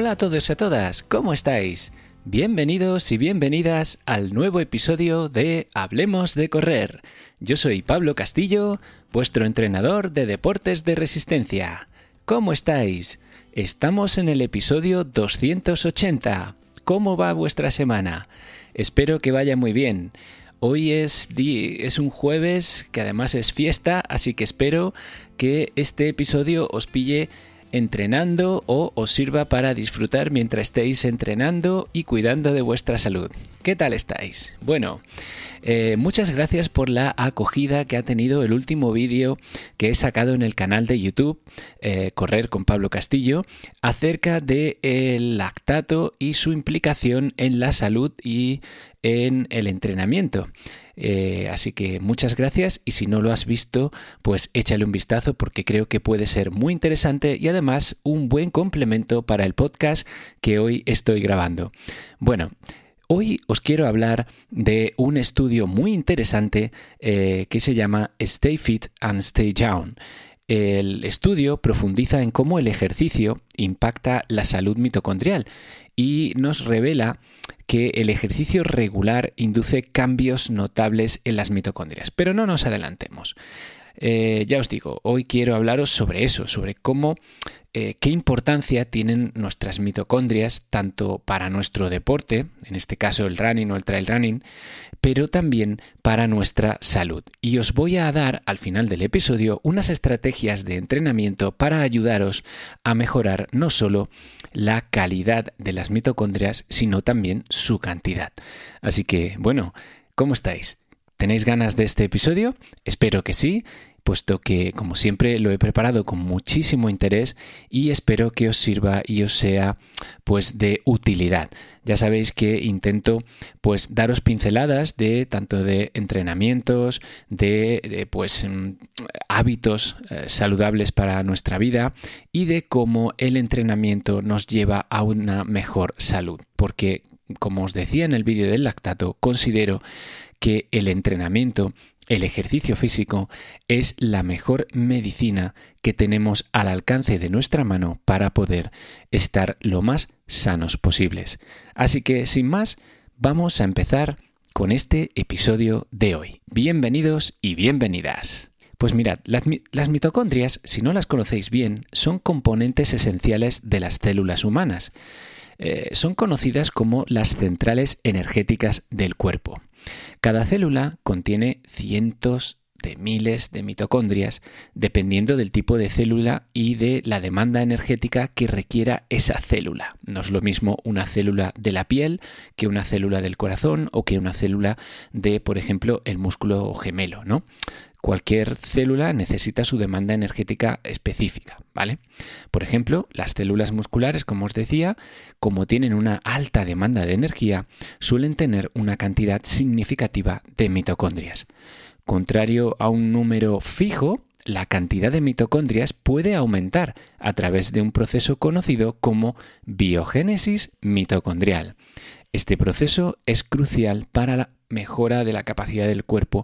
Hola a todos y a todas, ¿cómo estáis? Bienvenidos y bienvenidas al nuevo episodio de Hablemos de Correr. Yo soy Pablo Castillo, vuestro entrenador de deportes de resistencia. ¿Cómo estáis? Estamos en el episodio 280. ¿Cómo va vuestra semana? Espero que vaya muy bien. Hoy es, es un jueves que además es fiesta, así que espero que este episodio os pille entrenando o os sirva para disfrutar mientras estéis entrenando y cuidando de vuestra salud. ¿Qué tal estáis? Bueno, eh, muchas gracias por la acogida que ha tenido el último vídeo que he sacado en el canal de YouTube, eh, Correr con Pablo Castillo, acerca del el lactato y su implicación en la salud y en el entrenamiento. Eh, así que muchas gracias y si no lo has visto, pues échale un vistazo porque creo que puede ser muy interesante y además un buen complemento para el podcast que hoy estoy grabando. Bueno, Hoy os quiero hablar de un estudio muy interesante eh, que se llama Stay Fit and Stay Down. El estudio profundiza en cómo el ejercicio impacta la salud mitocondrial y nos revela que el ejercicio regular induce cambios notables en las mitocondrias. Pero no nos adelantemos. Eh, ya os digo, hoy quiero hablaros sobre eso, sobre cómo, eh, qué importancia tienen nuestras mitocondrias, tanto para nuestro deporte, en este caso el running o el trail running, pero también para nuestra salud. Y os voy a dar al final del episodio unas estrategias de entrenamiento para ayudaros a mejorar no solo la calidad de las mitocondrias, sino también su cantidad. Así que, bueno, ¿cómo estáis? ¿Tenéis ganas de este episodio? Espero que sí puesto que, como siempre, lo he preparado con muchísimo interés y espero que os sirva y os sea pues de utilidad. Ya sabéis que intento pues daros pinceladas de tanto de entrenamientos, de, pues mm, hábitos eh, saludables para nuestra vida y de cómo el entrenamiento nos lleva a una mejor salud, porque como os decía en el vídeo del lactato, considero que el entrenamiento el ejercicio físico es la mejor medicina que tenemos al alcance de nuestra mano para poder estar lo más sanos posibles. Así que, sin más, vamos a empezar con este episodio de hoy. Bienvenidos y bienvenidas. Pues mirad, las, mitocondrias, si no las conocéis bien, son componentes esenciales de las células humanas. Eh, son conocidas como las centrales energéticas del cuerpo. Cada célula contiene cientos de miles de mitocondrias, dependiendo del tipo de célula y de la demanda energética que requiera esa célula. No es lo mismo una célula de la piel que una célula del corazón o que una célula de, por ejemplo, el músculo gemelo, ¿no? Cualquier célula necesita su demanda energética específica, ¿vale? Por ejemplo, las células musculares, como os decía, como tienen una alta demanda de energía, suelen tener una cantidad significativa de mitocondrias. Contrario a un número fijo, la cantidad de mitocondrias puede aumentar a través de un proceso conocido como biogénesis mitocondrial. Este proceso es crucial para la mejora de la capacidad del cuerpo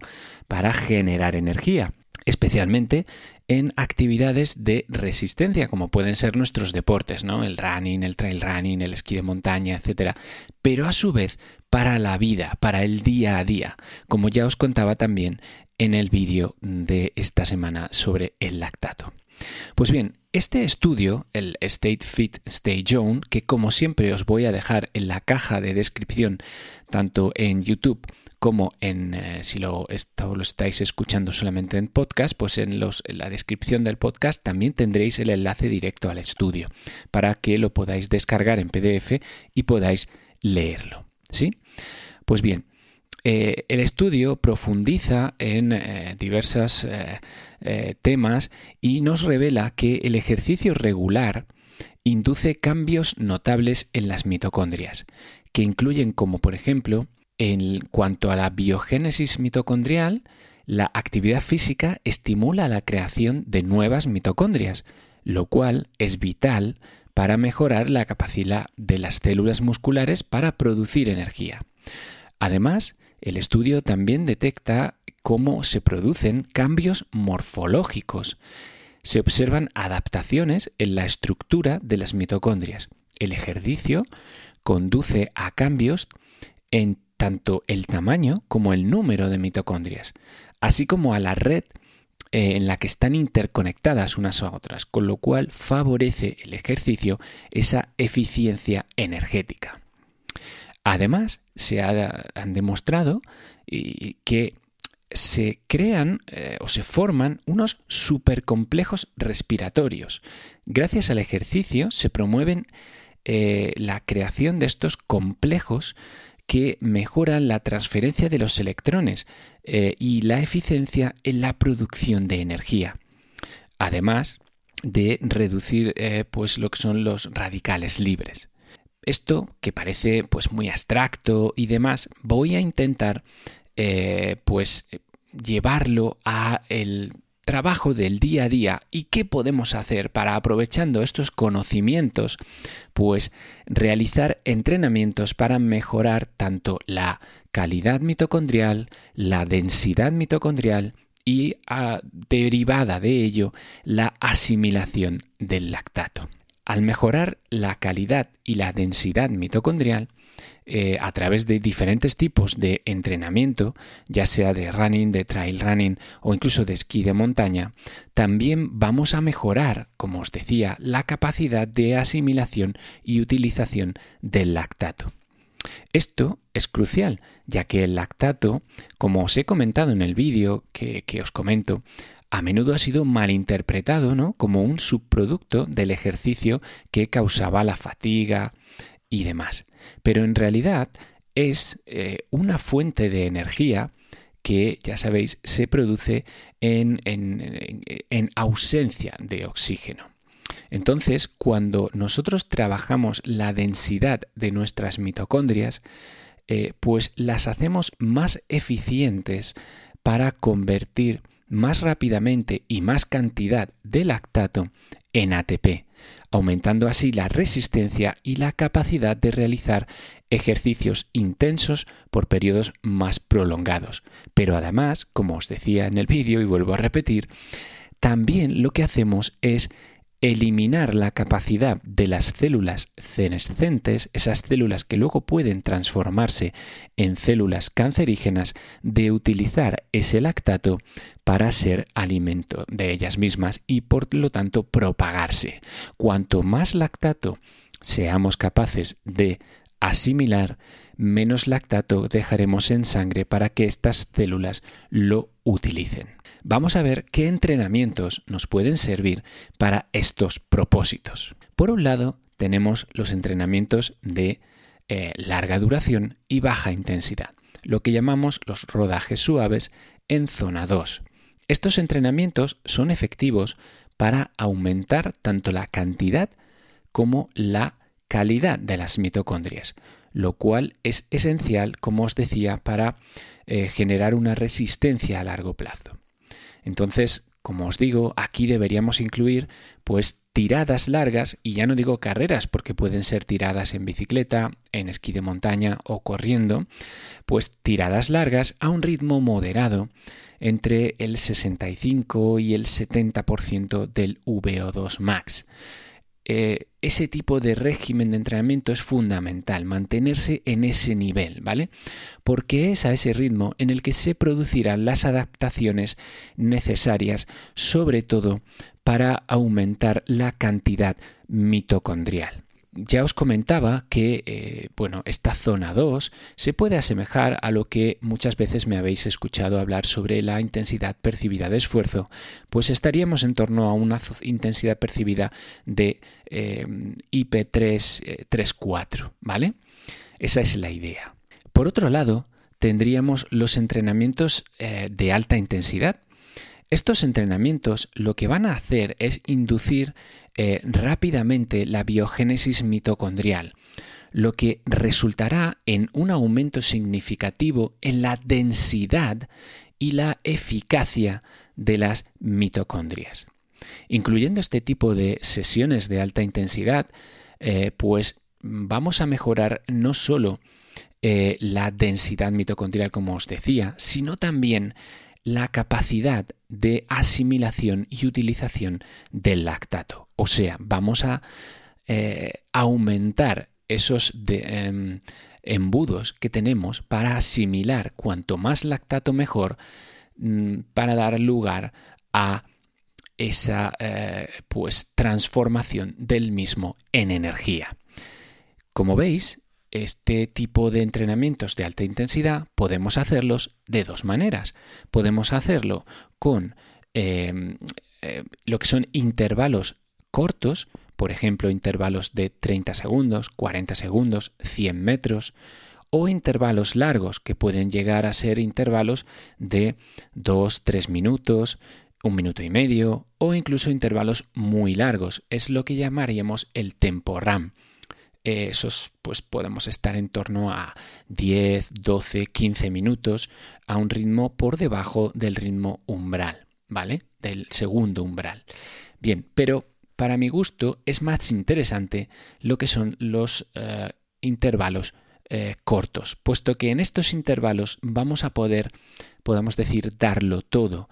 para generar energía, especialmente en actividades de resistencia, como pueden ser nuestros deportes, ¿no? El running, el trail running, el esquí de montaña, etc. Pero a su vez para la vida, para el día a día, como ya os contaba también en el vídeo de esta semana sobre el lactato. Pues bien, este estudio, el State Fit Stay Zone, que como siempre os voy a dejar en la caja de descripción tanto en YouTube como en eh, si lo, estáis escuchando solamente en podcast, pues en, la descripción del podcast también tendréis el enlace directo al estudio para que lo podáis descargar en PDF y podáis leerlo. ¿Sí? Pues bien, eh, el estudio profundiza en eh, diversos temas y nos revela que el ejercicio regular induce cambios notables en las mitocondrias, que incluyen como por ejemplo, en cuanto a la biogénesis mitocondrial, la actividad física estimula la creación de nuevas mitocondrias, lo cual es vital para mejorar la capacidad de las células musculares para producir energía. Además, el estudio también detecta cómo se producen cambios morfológicos. Se observan adaptaciones en la estructura de las mitocondrias. El ejercicio conduce a cambios en tanto el tamaño como el número de mitocondrias, así como a la red eh, en la que están interconectadas unas a otras, con lo cual favorece el ejercicio esa eficiencia energética. Además, se han demostrado que se crean eh, o se forman unos supercomplejos respiratorios. Gracias al ejercicio se promueven eh, la creación de estos complejos que mejoran la transferencia de los electrones eh, y la eficiencia en la producción de energía. Además de reducir eh, pues lo que son los radicales libres. Esto, que parece pues muy abstracto y demás, voy a intentar eh, pues llevarlo a el trabajo del día a día y qué podemos hacer para aprovechando estos conocimientos, pues realizar entrenamientos para mejorar tanto la calidad mitocondrial, la densidad mitocondrial y ah, derivada de ello la asimilación del lactato. Al mejorar la calidad y la densidad mitocondrial, eh, a través de diferentes tipos de entrenamiento, ya sea de running, de trail running o incluso de esquí de montaña, también vamos a mejorar, como os decía, la capacidad de asimilación y utilización del lactato. Esto es crucial, ya que el lactato, como os he comentado en el vídeo que, que os comento, a menudo ha sido malinterpretado ¿no? como un subproducto del ejercicio que causaba la fatiga, y demás. Pero en realidad es eh, una fuente de energía que, ya sabéis, se produce en, en, ausencia de oxígeno. Entonces, cuando nosotros trabajamos la densidad de nuestras mitocondrias, eh, pues las hacemos más eficientes para convertir más rápidamente y más cantidad de lactato en ATP, aumentando así la resistencia y la capacidad de realizar ejercicios intensos por periodos más prolongados. Pero además, como os decía en el vídeo y vuelvo a repetir, también lo que hacemos es eliminar la capacidad de las células senescentes, esas células que luego pueden transformarse en células cancerígenas, de utilizar ese lactato para ser alimento de ellas mismas y por lo tanto propagarse. Cuanto más lactato seamos capaces de asimilar, menos lactato dejaremos en sangre para que estas células lo utilicen vamos a ver qué entrenamientos nos pueden servir para estos propósitos. Por un lado, tenemos los entrenamientos de eh, larga duración y baja intensidad, lo que llamamos los rodajes suaves en zona 2. Estos entrenamientos son efectivos para aumentar tanto la cantidad como la calidad de las mitocondrias, lo cual es esencial, como os decía, para eh, generar una resistencia a largo plazo. Entonces, como os digo, aquí deberíamos incluir pues tiradas largas y ya no digo carreras porque pueden ser tiradas en bicicleta, en esquí de montaña o corriendo, pues tiradas largas a un ritmo moderado entre el 65 y el 70% del VO2 max. Eh, ese tipo de régimen de entrenamiento es fundamental, mantenerse en ese nivel, ¿vale? Porque es a ese ritmo en el que se producirán las adaptaciones necesarias, sobre todo para aumentar la cantidad mitocondrial. Ya os comentaba que eh, bueno, esta zona 2 se puede asemejar a lo que muchas veces me habéis escuchado hablar sobre la intensidad percibida de esfuerzo, pues estaríamos en torno a una intensidad percibida de eh, IP3-4, ¿vale? Esa es la idea. Por otro lado, tendríamos los entrenamientos de alta intensidad, estos entrenamientos lo que van a hacer es inducir eh, rápidamente la biogénesis mitocondrial, lo que resultará en un aumento significativo en la densidad y la eficacia de las mitocondrias. Incluyendo este tipo de sesiones de alta intensidad, eh, pues vamos a mejorar no solo eh, la densidad mitocondrial, como os decía, sino también la capacidad de asimilación y utilización del lactato. O sea, vamos a eh, aumentar esos em, embudos que tenemos para asimilar cuanto más lactato mejor mm, para dar lugar a esa eh, pues transformación del mismo en energía. Como veis, este tipo de entrenamientos de alta intensidad podemos hacerlos de dos maneras. Podemos hacerlo con em, eh, lo que son intervalos cortos, por ejemplo, intervalos de 30 segundos, 40 segundos, 100 metros, o intervalos largos, que pueden llegar a ser intervalos de 2, 3 minutos, un minuto y medio, o incluso intervalos muy largos. Es lo que llamaríamos el tempo RAM esos pues podemos estar en torno a 10, 12, 15 minutos a un ritmo por debajo del ritmo umbral, ¿vale? Del segundo umbral. Bien, pero para mi gusto es más interesante lo que son los eh, intervalos eh, cortos, puesto que en estos intervalos vamos a poder, podamos decir, darlo todo.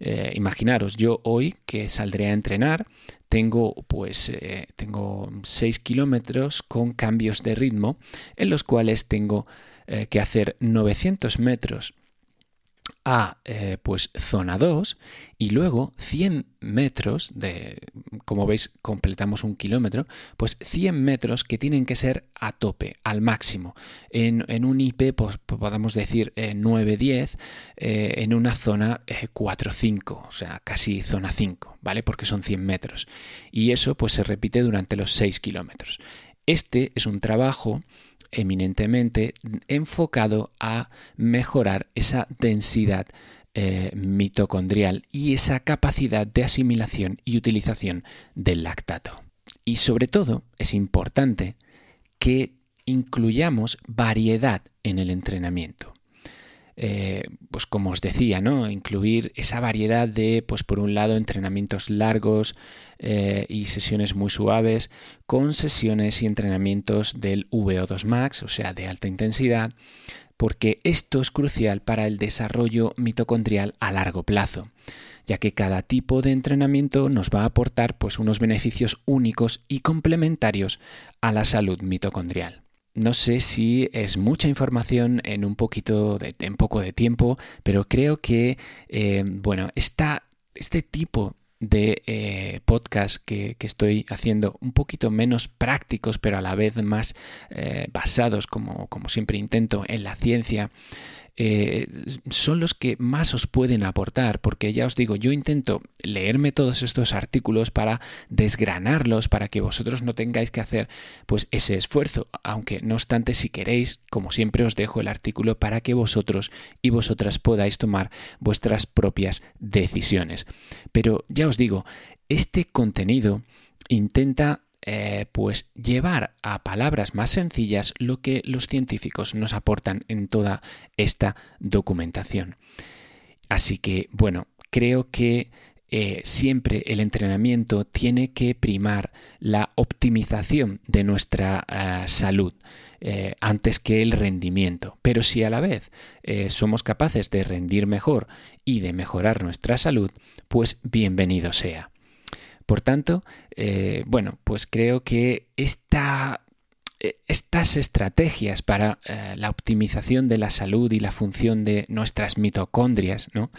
Eh, imaginaros, yo hoy que saldré a entrenar, tengo pues eh, tengo 6 kilómetros con cambios de ritmo en los cuales tengo eh, que hacer 900 metros a eh, pues zona 2 y luego 100 metros de como veis completamos un kilómetro pues 100 metros que tienen que ser a tope al máximo. En, un IP pues, podemos decir 9-10 eh, en una zona 4-5 eh, o sea casi zona 5 vale porque son 100 metros. Y eso pues se repite durante los 6 kilómetros. Este es un trabajo eminentemente enfocado a mejorar esa densidad eh, mitocondrial y esa capacidad de asimilación y utilización del lactato. Y sobre todo es importante que incluyamos variedad en el entrenamiento. Eh, pues como os decía, ¿no? Incluir esa variedad de, pues por un lado, entrenamientos largos eh, y sesiones muy suaves, con sesiones y entrenamientos del VO2 Max, o sea, de alta intensidad, porque esto es crucial para el desarrollo mitocondrial a largo plazo ya que cada tipo de entrenamiento nos va a aportar pues unos beneficios únicos y complementarios a la salud mitocondrial. No sé si es mucha información en un poquito de en poco de tiempo, pero creo que eh, bueno, este tipo de eh, podcast que, estoy haciendo un poquito menos prácticos, pero a la vez más eh, basados, como, como siempre intento, en la ciencia, eh, son los que más os pueden aportar, porque ya os digo, yo intento leerme todos estos artículos para desgranarlos, para que vosotros no tengáis que hacer pues ese esfuerzo, aunque no obstante, si queréis, como siempre os dejo el artículo para que vosotros y vosotras podáis tomar vuestras propias decisiones. Pero ya os digo, este contenido intenta eh, pues llevar a palabras más sencillas lo que los científicos nos aportan en toda esta documentación. Así que, bueno, creo que eh, siempre el entrenamiento tiene que primar la optimización de nuestra eh, salud antes que el rendimiento. Pero si a la vez somos capaces de rendir mejor y de mejorar nuestra salud, pues bienvenido sea. Por tanto, eh, bueno, pues creo que eh, estas estrategias para eh, la optimización de la salud y la función de nuestras mitocondrias, no,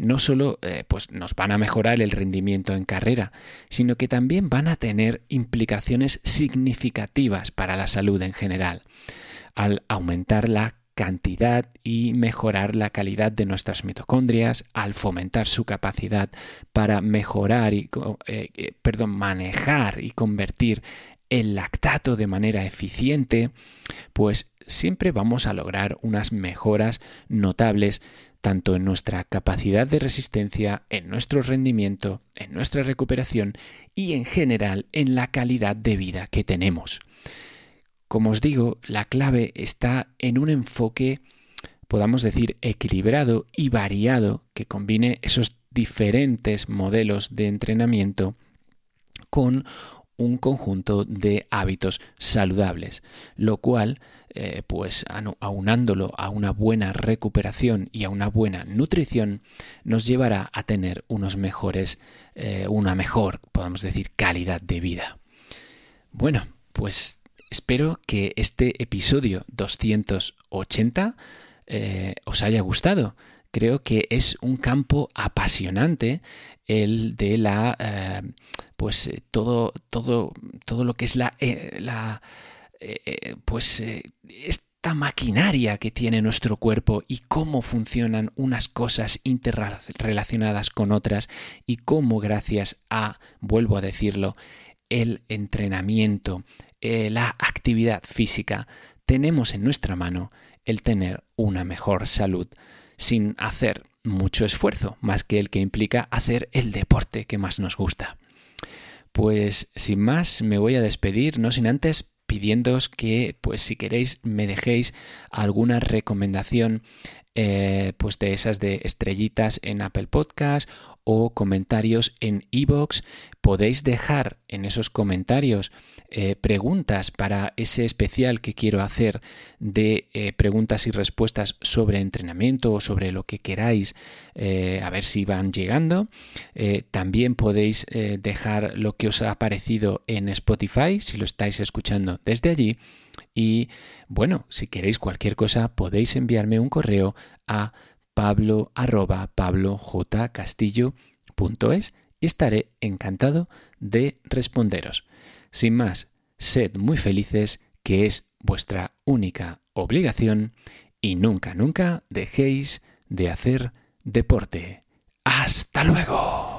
no solo pues nos van a mejorar el rendimiento en carrera, sino que también van a tener implicaciones significativas para la salud en general, al aumentar la cantidad y mejorar la calidad de nuestras mitocondrias al fomentar su capacidad para mejorar y eh, eh, perdón, manejar y convertir el lactato de manera eficiente, pues siempre vamos a lograr unas mejoras notables tanto en nuestra capacidad de resistencia, en nuestro rendimiento, en nuestra recuperación y en general en la calidad de vida que tenemos. Como os digo, la clave está en un enfoque, podamos decir, equilibrado y variado que combine esos diferentes modelos de entrenamiento con un conjunto de hábitos saludables, lo cual, eh, pues aunándolo a una buena recuperación y a una buena nutrición, nos llevará a tener unos mejores, eh, una mejor, podamos decir, calidad de vida. Bueno, pues Espero que este episodio 280 eh, os haya gustado. Creo que es un campo apasionante el de la eh, pues eh, todo todo todo lo que es la, la pues esta maquinaria que tiene nuestro cuerpo y cómo funcionan unas cosas interrelacionadas con otras y cómo gracias a vuelvo a decirlo el entrenamiento eh, la actividad física, tenemos en nuestra mano el tener una mejor salud sin hacer mucho esfuerzo, más que el que implica hacer el deporte que más nos gusta. Pues sin más me voy a despedir, no sin antes pidiéndoos que, pues si queréis, me dejéis alguna recomendación eh, pues de esas de estrellitas en Apple Podcast o comentarios en iBox. Podéis dejar en esos comentarios eh, preguntas para ese especial que quiero hacer de eh, preguntas y respuestas sobre entrenamiento o sobre lo que queráis, eh, a ver si van llegando. también podéis dejar lo que os ha parecido en Spotify, si lo estáis escuchando desde allí. Y bueno, si queréis cualquier cosa, podéis enviarme un correo a pablo arroba pablojcastillo.es y estaré encantado de responderos. Sin más, sed muy felices, que es vuestra única obligación, y nunca, nunca dejéis de hacer deporte. ¡Hasta luego!